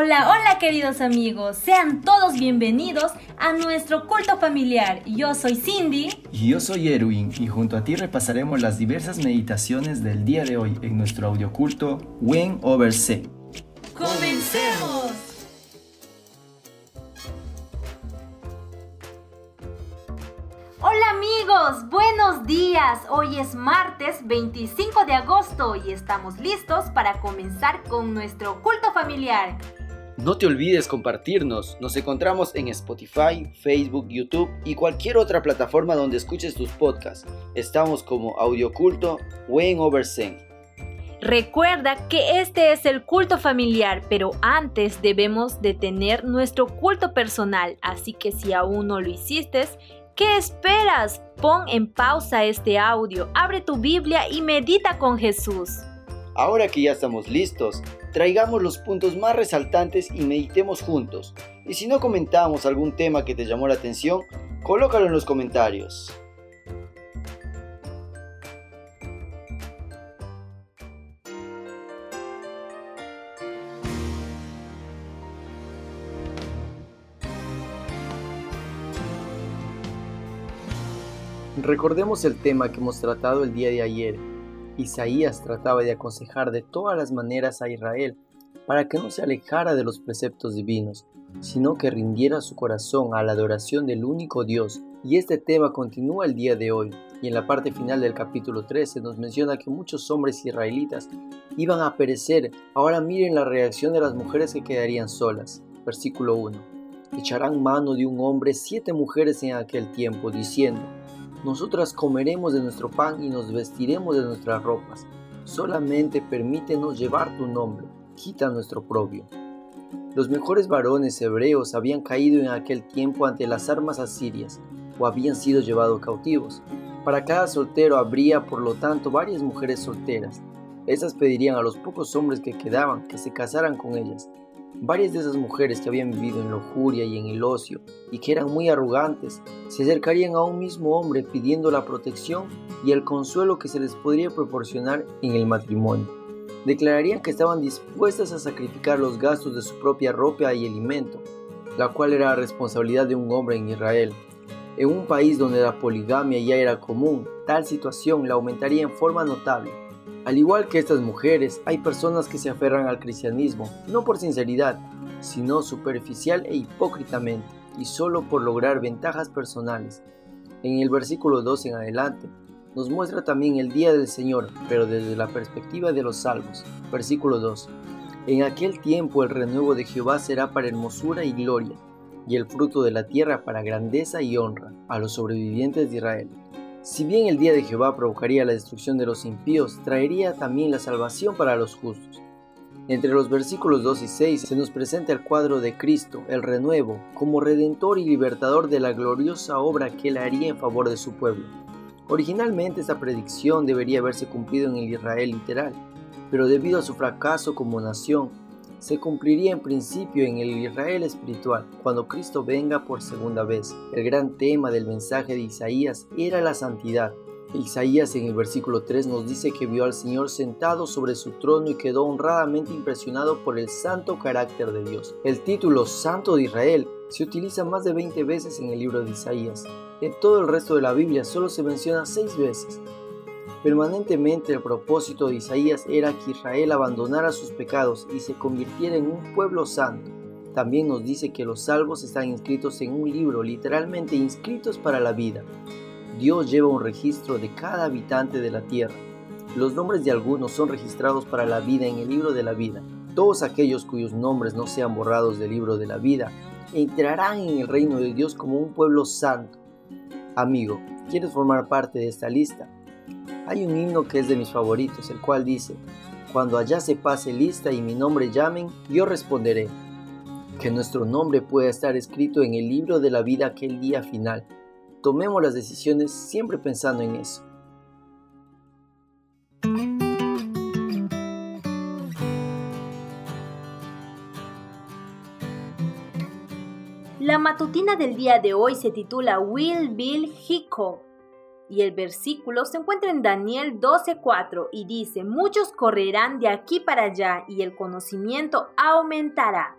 Hola, hola queridos amigos, sean todos bienvenidos a nuestro culto familiar. Yo soy Cindy. Y yo soy Erwin y junto a ti repasaremos las diversas meditaciones del día de hoy en nuestro audioculto When Over C. ¡Comencemos! Hola amigos, buenos días. Hoy es martes 25 de agosto y estamos listos para comenzar con nuestro culto familiar. No te olvides compartirnos. Nos encontramos en Spotify, Facebook, YouTube y cualquier otra plataforma donde escuches tus podcasts. Estamos como Audioculto Wayne Oversen. Recuerda que este es el culto familiar, pero antes debemos de tener nuestro culto personal, así que si aún no lo hiciste, ¿qué esperas? Pon en pausa este audio, abre tu Biblia y medita con Jesús. Ahora que ya estamos listos, traigamos los puntos más resaltantes y meditemos juntos. Y si no comentamos algún tema que te llamó la atención, colócalo en los comentarios. Recordemos el tema que hemos tratado el día de ayer, Isaías trataba de aconsejar de todas las maneras a Israel para que no se alejara de los preceptos divinos, sino que rindiera su corazón a la adoración del único Dios. Y este tema continúa el día de hoy, y en la parte final del capítulo 13 nos menciona que muchos hombres israelitas iban a perecer. Ahora miren la reacción de las mujeres que quedarían solas. Versículo 1. Echarán mano de un hombre siete mujeres en aquel tiempo, diciendo, nosotras comeremos de nuestro pan y nos vestiremos de nuestras ropas. Solamente permítenos llevar tu nombre, quita nuestro propio. Los mejores varones hebreos habían caído en aquel tiempo ante las armas asirias o habían sido llevados cautivos. Para cada soltero habría, por lo tanto, varias mujeres solteras. Estas pedirían a los pocos hombres que quedaban que se casaran con ellas Varias de esas mujeres que habían vivido en lujuria y en el ocio y que eran muy arrogantes, se acercarían a un mismo hombre pidiendo la protección y el consuelo que se les podría proporcionar en el matrimonio. Declararían que estaban dispuestas a sacrificar los gastos de su propia ropa y alimento, la cual era responsabilidad de un hombre en Israel. En un país donde la poligamia ya era común, tal situación la aumentaría en forma notable al igual que estas mujeres, hay personas que se aferran al cristianismo, no por sinceridad, sino superficial e hipócritamente, y solo por lograr ventajas personales. En el versículo 2 en adelante, nos muestra también el día del Señor, pero desde la perspectiva de los salvos. Versículo 2. En aquel tiempo el renuevo de Jehová será para hermosura y gloria, y el fruto de la tierra para grandeza y honra a los sobrevivientes de Israel. Si bien el día de Jehová provocaría la destrucción de los impíos, traería también la salvación para los justos. Entre los versículos 2 y 6 se nos presenta el cuadro de Cristo, el renuevo, como redentor y libertador de la gloriosa obra que él haría en favor de su pueblo. Originalmente esta predicción debería haberse cumplido en el Israel literal, pero debido a su fracaso como nación, se cumpliría en principio en el Israel espiritual, cuando Cristo venga por segunda vez. El gran tema del mensaje de Isaías era la santidad. Isaías en el versículo 3 nos dice que vio al Señor sentado sobre su trono y quedó honradamente impresionado por el santo carácter de Dios. El título Santo de Israel se utiliza más de 20 veces en el libro de Isaías. En todo el resto de la Biblia solo se menciona 6 veces. Permanentemente el propósito de Isaías era que Israel abandonara sus pecados y se convirtiera en un pueblo santo. También nos dice que los salvos están inscritos en un libro, literalmente inscritos para la vida. Dios lleva un registro de cada habitante de la tierra. Los nombres de algunos son registrados para la vida en el libro de la vida. Todos aquellos cuyos nombres no sean borrados del libro de la vida entrarán en el reino de Dios como un pueblo santo. Amigo, ¿quieres formar parte de esta lista? Hay un himno que es de mis favoritos, el cual dice, Cuando allá se pase lista y mi nombre llamen, yo responderé. Que nuestro nombre pueda estar escrito en el libro de la vida aquel día final. Tomemos las decisiones siempre pensando en eso. La matutina del día de hoy se titula Will Bill Hickok y el versículo se encuentra en Daniel 12:4 y dice, muchos correrán de aquí para allá y el conocimiento aumentará.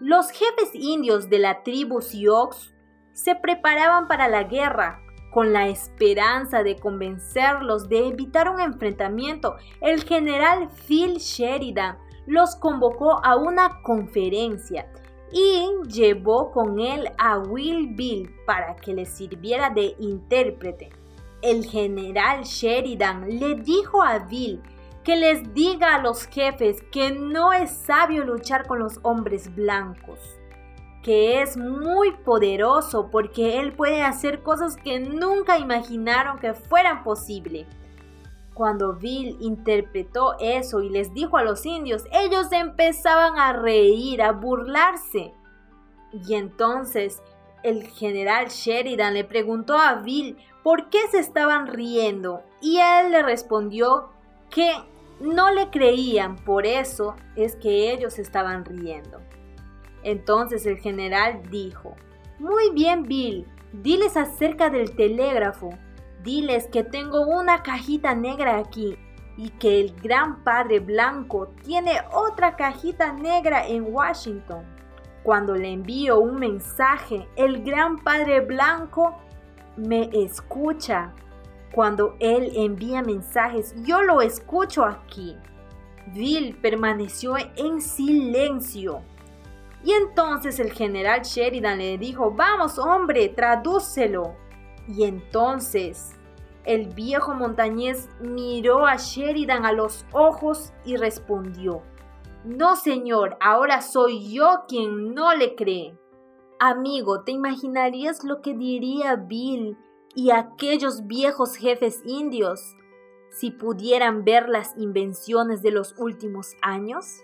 Los jefes indios de la tribu Sioux se preparaban para la guerra con la esperanza de convencerlos de evitar un enfrentamiento. El general Phil Sheridan los convocó a una conferencia y llevó con él a Will Bill para que le sirviera de intérprete. El general Sheridan le dijo a Bill que les diga a los jefes que no es sabio luchar con los hombres blancos, que es muy poderoso porque él puede hacer cosas que nunca imaginaron que fueran posibles. Cuando Bill interpretó eso y les dijo a los indios, ellos empezaban a reír, a burlarse. Y entonces el general Sheridan le preguntó a Bill por qué se estaban riendo y él le respondió que no le creían, por eso es que ellos estaban riendo. Entonces el general dijo, Muy bien Bill, diles acerca del telégrafo Diles que tengo una cajita negra aquí y que el gran padre blanco tiene otra cajita negra en Washington. Cuando le envío un mensaje, el gran padre blanco me escucha. Cuando él envía mensajes, yo lo escucho aquí. Bill permaneció en silencio. Y entonces el general Sheridan le dijo, vamos hombre, tradúcelo. Y entonces el viejo montañés miró a Sheridan a los ojos y respondió, No, señor, ahora soy yo quien no le cree. Amigo, ¿te imaginarías lo que diría Bill y aquellos viejos jefes indios si pudieran ver las invenciones de los últimos años?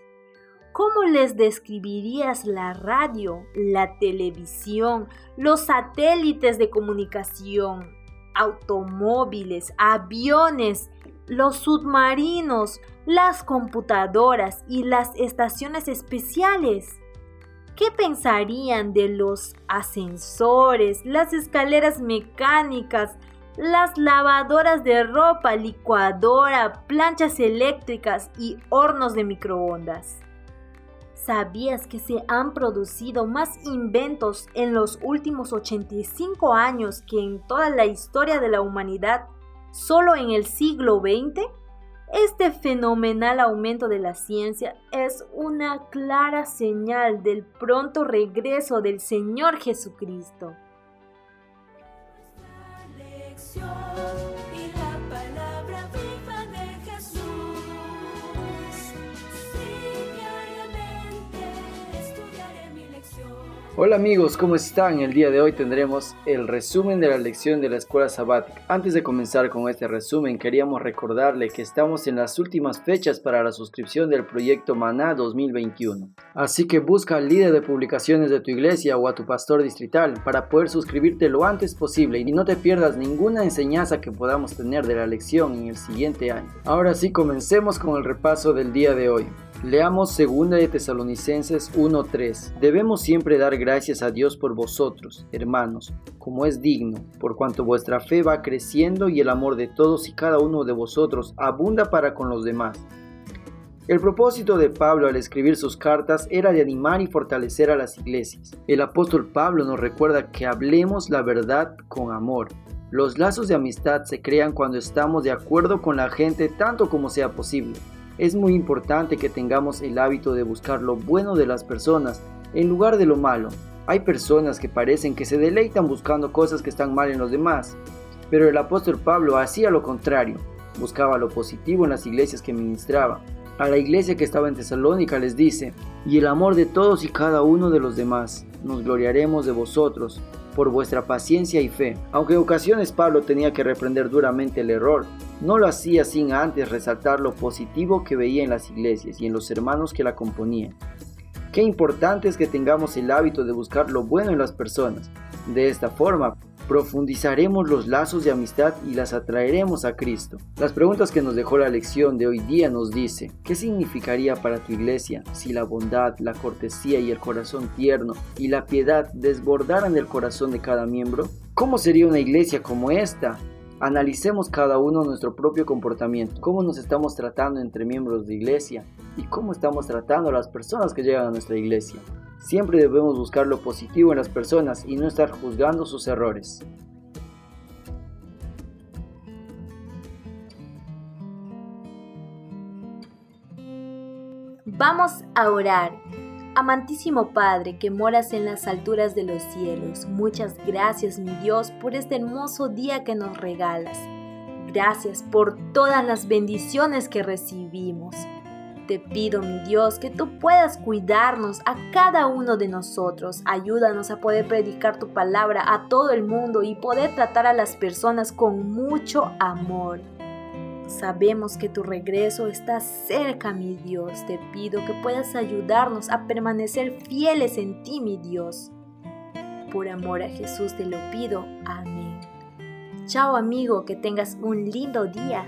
¿Cómo les describirías la radio, la televisión, los satélites de comunicación, automóviles, aviones, los submarinos, las computadoras y las estaciones especiales? ¿Qué pensarían de los ascensores, las escaleras mecánicas, las lavadoras de ropa, licuadora, planchas eléctricas y hornos de microondas? ¿Sabías que se han producido más inventos en los últimos 85 años que en toda la historia de la humanidad solo en el siglo XX? Este fenomenal aumento de la ciencia es una clara señal del pronto regreso del Señor Jesucristo. Hola amigos, ¿cómo están? El día de hoy tendremos el resumen de la lección de la escuela sabática. Antes de comenzar con este resumen, queríamos recordarle que estamos en las últimas fechas para la suscripción del proyecto Maná 2021. Así que busca al líder de publicaciones de tu iglesia o a tu pastor distrital para poder suscribirte lo antes posible y no te pierdas ninguna enseñanza que podamos tener de la lección en el siguiente año. Ahora sí, comencemos con el repaso del día de hoy. Leamos 2 de Tesalonicenses 1:3. Debemos siempre dar gracias a Dios por vosotros, hermanos, como es digno, por cuanto vuestra fe va creciendo y el amor de todos y cada uno de vosotros abunda para con los demás. El propósito de Pablo al escribir sus cartas era de animar y fortalecer a las iglesias. El apóstol Pablo nos recuerda que hablemos la verdad con amor. Los lazos de amistad se crean cuando estamos de acuerdo con la gente tanto como sea posible. Es muy importante que tengamos el hábito de buscar lo bueno de las personas en lugar de lo malo. Hay personas que parecen que se deleitan buscando cosas que están mal en los demás, pero el apóstol Pablo hacía lo contrario, buscaba lo positivo en las iglesias que ministraba. A la iglesia que estaba en Tesalónica les dice, y el amor de todos y cada uno de los demás, nos gloriaremos de vosotros, por vuestra paciencia y fe. Aunque en ocasiones Pablo tenía que reprender duramente el error, no lo hacía sin antes resaltar lo positivo que veía en las iglesias y en los hermanos que la componían. Qué importante es que tengamos el hábito de buscar lo bueno en las personas. De esta forma, profundizaremos los lazos de amistad y las atraeremos a Cristo. Las preguntas que nos dejó la lección de hoy día nos dice, ¿qué significaría para tu iglesia si la bondad, la cortesía y el corazón tierno y la piedad desbordaran el corazón de cada miembro? ¿Cómo sería una iglesia como esta? Analicemos cada uno nuestro propio comportamiento, cómo nos estamos tratando entre miembros de iglesia y cómo estamos tratando a las personas que llegan a nuestra iglesia. Siempre debemos buscar lo positivo en las personas y no estar juzgando sus errores. Vamos a orar. Amantísimo Padre que moras en las alturas de los cielos, muchas gracias mi Dios por este hermoso día que nos regalas. Gracias por todas las bendiciones que recibimos. Te pido, mi Dios, que tú puedas cuidarnos a cada uno de nosotros. Ayúdanos a poder predicar tu palabra a todo el mundo y poder tratar a las personas con mucho amor. Sabemos que tu regreso está cerca, mi Dios. Te pido que puedas ayudarnos a permanecer fieles en ti, mi Dios. Por amor a Jesús te lo pido. Amén. Chao amigo, que tengas un lindo día.